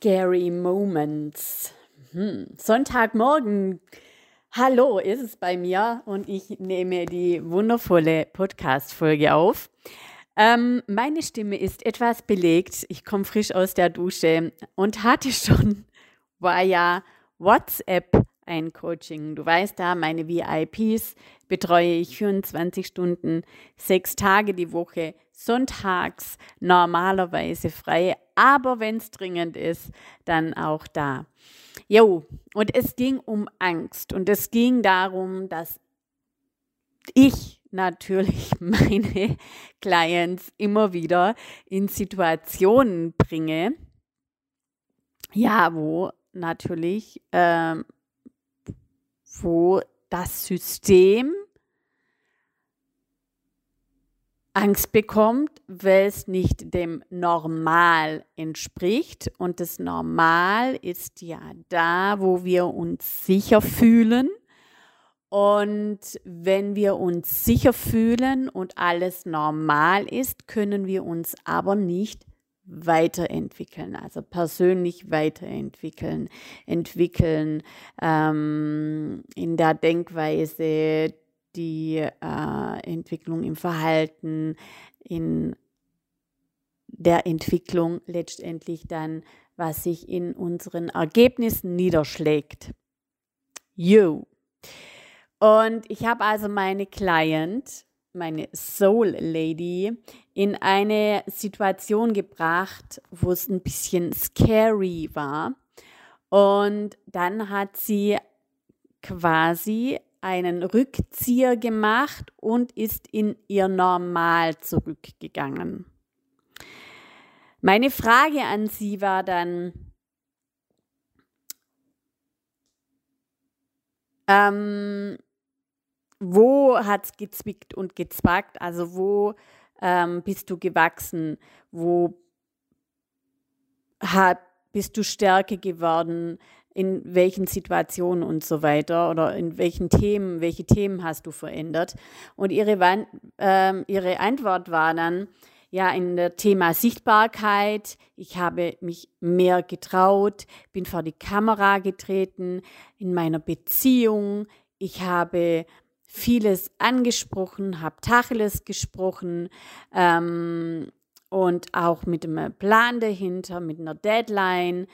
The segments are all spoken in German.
Scary Moments. Hm. Sonntagmorgen. Hallo, ist es bei mir und ich nehme die wundervolle Podcast-Folge auf. Ähm, meine Stimme ist etwas belegt. Ich komme frisch aus der Dusche und hatte schon via WhatsApp ein Coaching. Du weißt da, meine VIPs betreue ich 24 Stunden, sechs Tage die Woche, sonntags normalerweise frei, aber wenn es dringend ist, dann auch da. Jo, und es ging um Angst und es ging darum, dass ich natürlich meine Clients immer wieder in Situationen bringe, ja, wo natürlich, äh, wo das System Angst bekommt, weil es nicht dem Normal entspricht. Und das Normal ist ja da, wo wir uns sicher fühlen. Und wenn wir uns sicher fühlen und alles normal ist, können wir uns aber nicht weiterentwickeln, also persönlich weiterentwickeln, entwickeln ähm, in der Denkweise, die äh, Entwicklung im Verhalten, in der Entwicklung letztendlich dann, was sich in unseren Ergebnissen niederschlägt. You. Und ich habe also meine Client, meine Soul Lady, in eine Situation gebracht, wo es ein bisschen scary war. Und dann hat sie quasi einen Rückzieher gemacht und ist in ihr Normal zurückgegangen. Meine Frage an sie war dann, ähm, wo hat es gezwickt und gezwackt? Also wo ähm, bist du gewachsen? Wo hat, bist du stärker geworden? In welchen Situationen und so weiter oder in welchen Themen, welche Themen hast du verändert. Und ihre, äh, ihre Antwort war dann, ja, in der Thema Sichtbarkeit, ich habe mich mehr getraut, bin vor die Kamera getreten, in meiner Beziehung, ich habe vieles angesprochen, habe Tacheles gesprochen ähm, und auch mit einem Plan dahinter, mit einer Deadline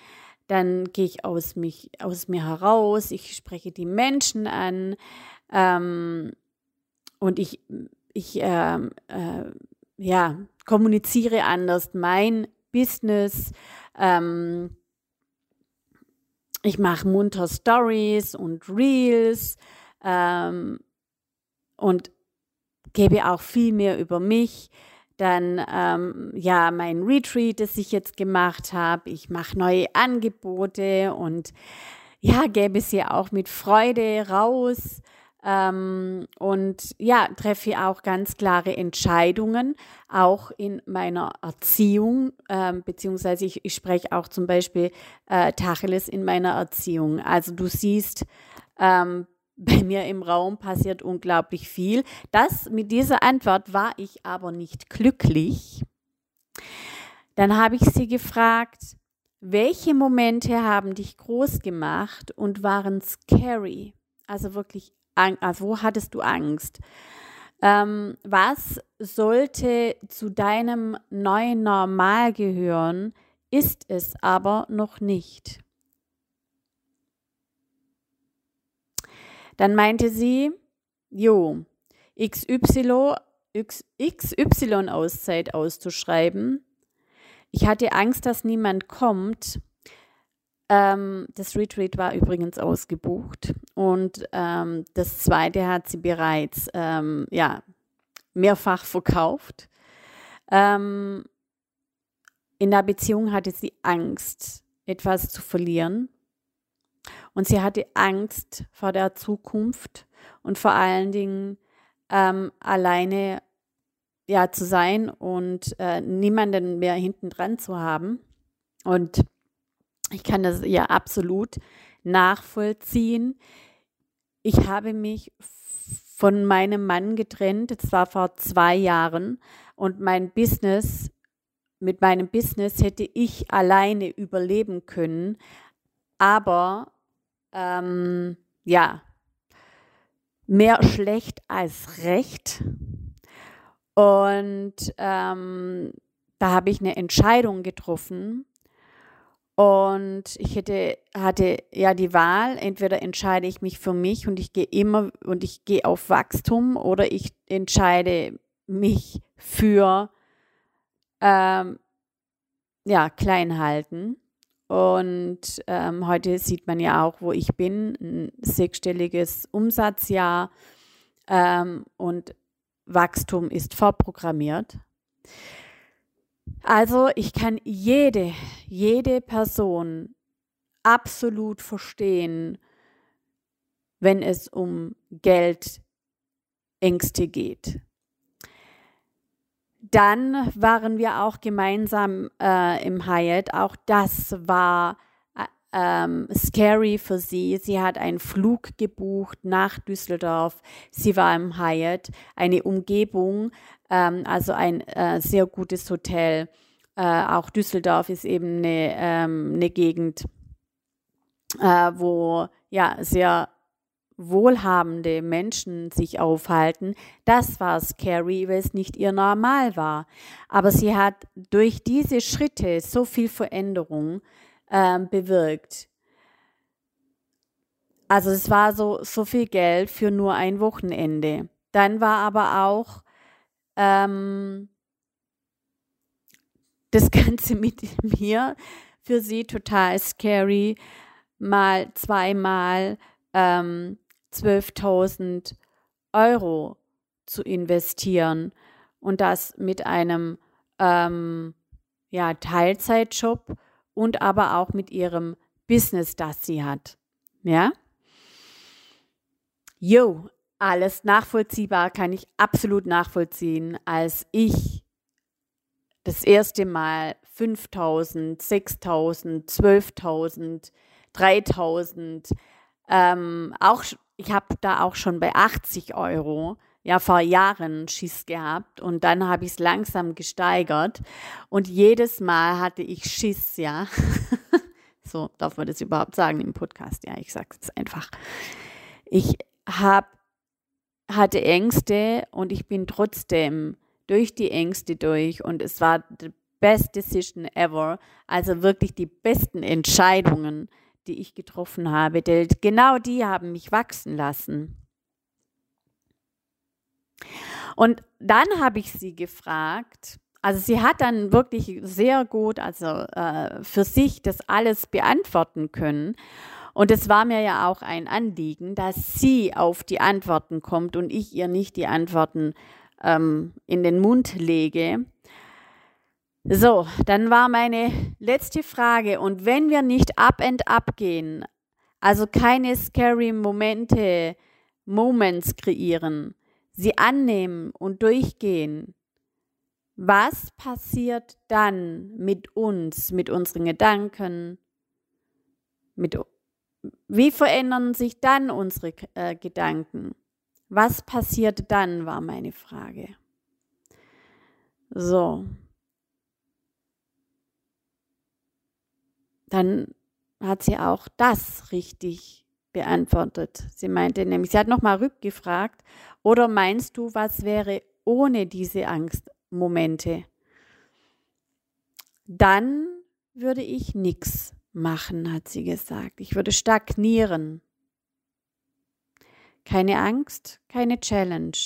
dann gehe ich aus, mich, aus mir heraus, ich spreche die Menschen an ähm, und ich, ich ähm, äh, ja, kommuniziere anders mein Business. Ähm, ich mache munter Stories und Reels ähm, und gebe auch viel mehr über mich dann ähm, ja mein Retreat, das ich jetzt gemacht habe. Ich mache neue Angebote und ja, gebe sie auch mit Freude raus ähm, und ja, treffe auch ganz klare Entscheidungen, auch in meiner Erziehung, ähm, beziehungsweise ich, ich spreche auch zum Beispiel äh, Tacheles in meiner Erziehung. Also du siehst, ähm, bei mir im Raum passiert unglaublich viel. Das mit dieser Antwort war ich aber nicht glücklich. Dann habe ich sie gefragt, welche Momente haben dich groß gemacht und waren scary? Also wirklich, also wo hattest du Angst? Ähm, was sollte zu deinem neuen Normal gehören, ist es aber noch nicht. Dann meinte sie, jo, XY, XY-Auszeit auszuschreiben. Ich hatte Angst, dass niemand kommt. Ähm, das Retreat war übrigens ausgebucht und ähm, das zweite hat sie bereits ähm, ja, mehrfach verkauft. Ähm, in der Beziehung hatte sie Angst, etwas zu verlieren. Und sie hatte Angst vor der Zukunft und vor allen Dingen ähm, alleine ja, zu sein und äh, niemanden mehr hinten dran zu haben. Und ich kann das ja absolut nachvollziehen. Ich habe mich von meinem Mann getrennt, das war vor zwei Jahren, und mein Business mit meinem Business hätte ich alleine überleben können, aber ähm, ja, mehr schlecht als recht. Und ähm, da habe ich eine Entscheidung getroffen. Und ich hätte, hatte ja die Wahl, entweder entscheide ich mich für mich und ich gehe immer und ich gehe auf Wachstum oder ich entscheide mich für ähm, ja, klein halten. Und ähm, heute sieht man ja auch, wo ich bin, ein sechsstelliges Umsatzjahr ähm, und Wachstum ist vorprogrammiert. Also ich kann jede, jede Person absolut verstehen, wenn es um Geldängste geht. Dann waren wir auch gemeinsam äh, im Hyatt. Auch das war äh, ähm, scary für sie. Sie hat einen Flug gebucht nach Düsseldorf. Sie war im Hyatt, eine Umgebung, ähm, also ein äh, sehr gutes Hotel. Äh, auch Düsseldorf ist eben eine, ähm, eine Gegend, äh, wo ja sehr wohlhabende Menschen sich aufhalten, das war scary, weil es nicht ihr Normal war. Aber sie hat durch diese Schritte so viel Veränderung äh, bewirkt. Also es war so, so viel Geld für nur ein Wochenende. Dann war aber auch ähm, das Ganze mit mir für sie total scary, mal zweimal ähm, 12.000 Euro zu investieren und das mit einem ähm, ja, Teilzeitjob und aber auch mit ihrem Business, das sie hat. Ja? Jo, alles nachvollziehbar, kann ich absolut nachvollziehen, als ich das erste Mal 5000, 6000, 12.000, 3000, ähm, auch ich habe da auch schon bei 80 Euro ja vor Jahren Schiss gehabt und dann habe ich es langsam gesteigert und jedes Mal hatte ich Schiss, ja. so darf man das überhaupt sagen im Podcast, ja, ich sage es einfach. Ich habe hatte Ängste und ich bin trotzdem durch die Ängste durch und es war the best decision ever, also wirklich die besten Entscheidungen, die ich getroffen habe, denn genau die haben mich wachsen lassen. Und dann habe ich sie gefragt, also sie hat dann wirklich sehr gut, also äh, für sich das alles beantworten können. Und es war mir ja auch ein Anliegen, dass sie auf die Antworten kommt und ich ihr nicht die Antworten ähm, in den Mund lege. So, dann war meine letzte Frage. Und wenn wir nicht up and up gehen, also keine scary Momente, Moments kreieren, sie annehmen und durchgehen, was passiert dann mit uns, mit unseren Gedanken? Mit, wie verändern sich dann unsere äh, Gedanken? Was passiert dann, war meine Frage. So, dann hat sie auch das richtig beantwortet. Sie meinte nämlich, sie hat nochmal rückgefragt, oder meinst du, was wäre ohne diese Angstmomente? Dann würde ich nichts machen, hat sie gesagt. Ich würde stagnieren. Keine Angst, keine Challenge,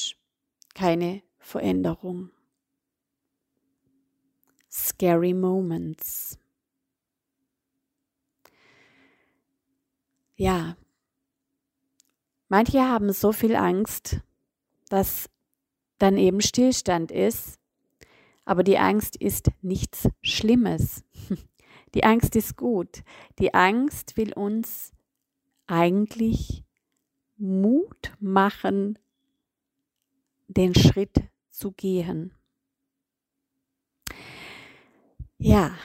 keine Veränderung. Scary Moments. Ja, manche haben so viel Angst, dass dann eben Stillstand ist. Aber die Angst ist nichts Schlimmes. Die Angst ist gut. Die Angst will uns eigentlich Mut machen, den Schritt zu gehen. Ja.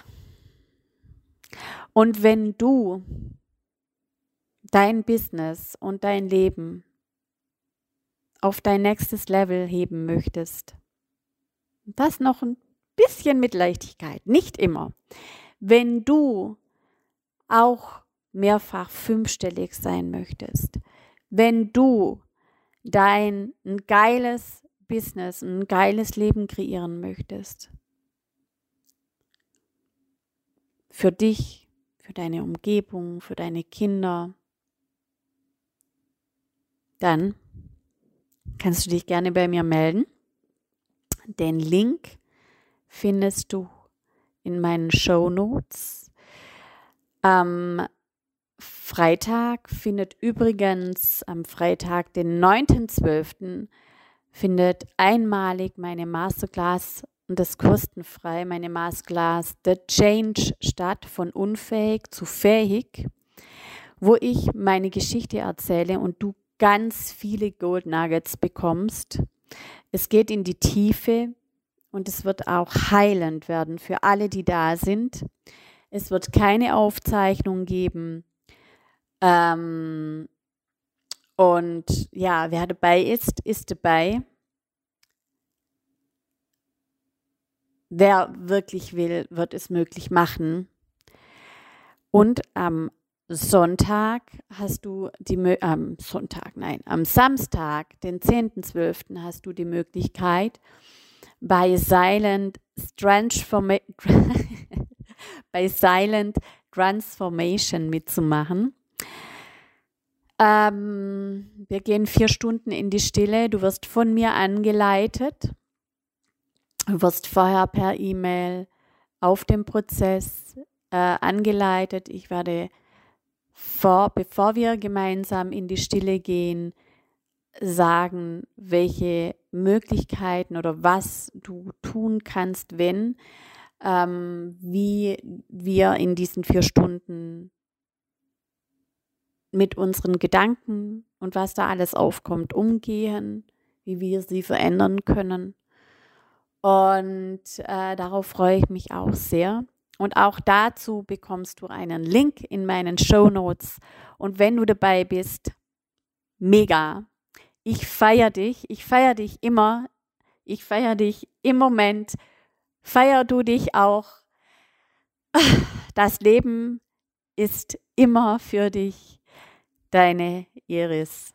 Und wenn du dein Business und dein Leben auf dein nächstes Level heben möchtest, das noch ein bisschen mit Leichtigkeit, nicht immer. Wenn du auch mehrfach fünfstellig sein möchtest, wenn du dein ein geiles Business, ein geiles Leben kreieren möchtest, für dich, für deine Umgebung, für deine Kinder, dann kannst du dich gerne bei mir melden. Den Link findest du in meinen Show Notes. Am Freitag findet übrigens am Freitag, den 9.12., findet einmalig meine Masterclass und das kostenfrei, meine Masterclass The Change statt von unfähig zu fähig, wo ich meine Geschichte erzähle und du ganz viele Gold Nuggets bekommst. Es geht in die Tiefe und es wird auch heilend werden für alle, die da sind. Es wird keine Aufzeichnung geben. Ähm, und ja, wer dabei ist, ist dabei. Wer wirklich will, wird es möglich machen. Und am Sonntag hast du die am Sonntag, nein, am Samstag, den 10.12. hast du die Möglichkeit bei Silent Transforma bei Silent Transformation mitzumachen. Ähm, wir gehen vier Stunden in die Stille. Du wirst von mir angeleitet. Du wirst vorher per E-Mail auf dem Prozess äh, angeleitet. Ich werde vor, bevor wir gemeinsam in die Stille gehen, sagen, welche Möglichkeiten oder was du tun kannst, wenn, ähm, wie wir in diesen vier Stunden mit unseren Gedanken und was da alles aufkommt, umgehen, wie wir sie verändern können. Und äh, darauf freue ich mich auch sehr. Und auch dazu bekommst du einen Link in meinen Show Notes. Und wenn du dabei bist, mega. Ich feiere dich. Ich feiere dich immer. Ich feiere dich im Moment. Feier du dich auch. Das Leben ist immer für dich. Deine Iris.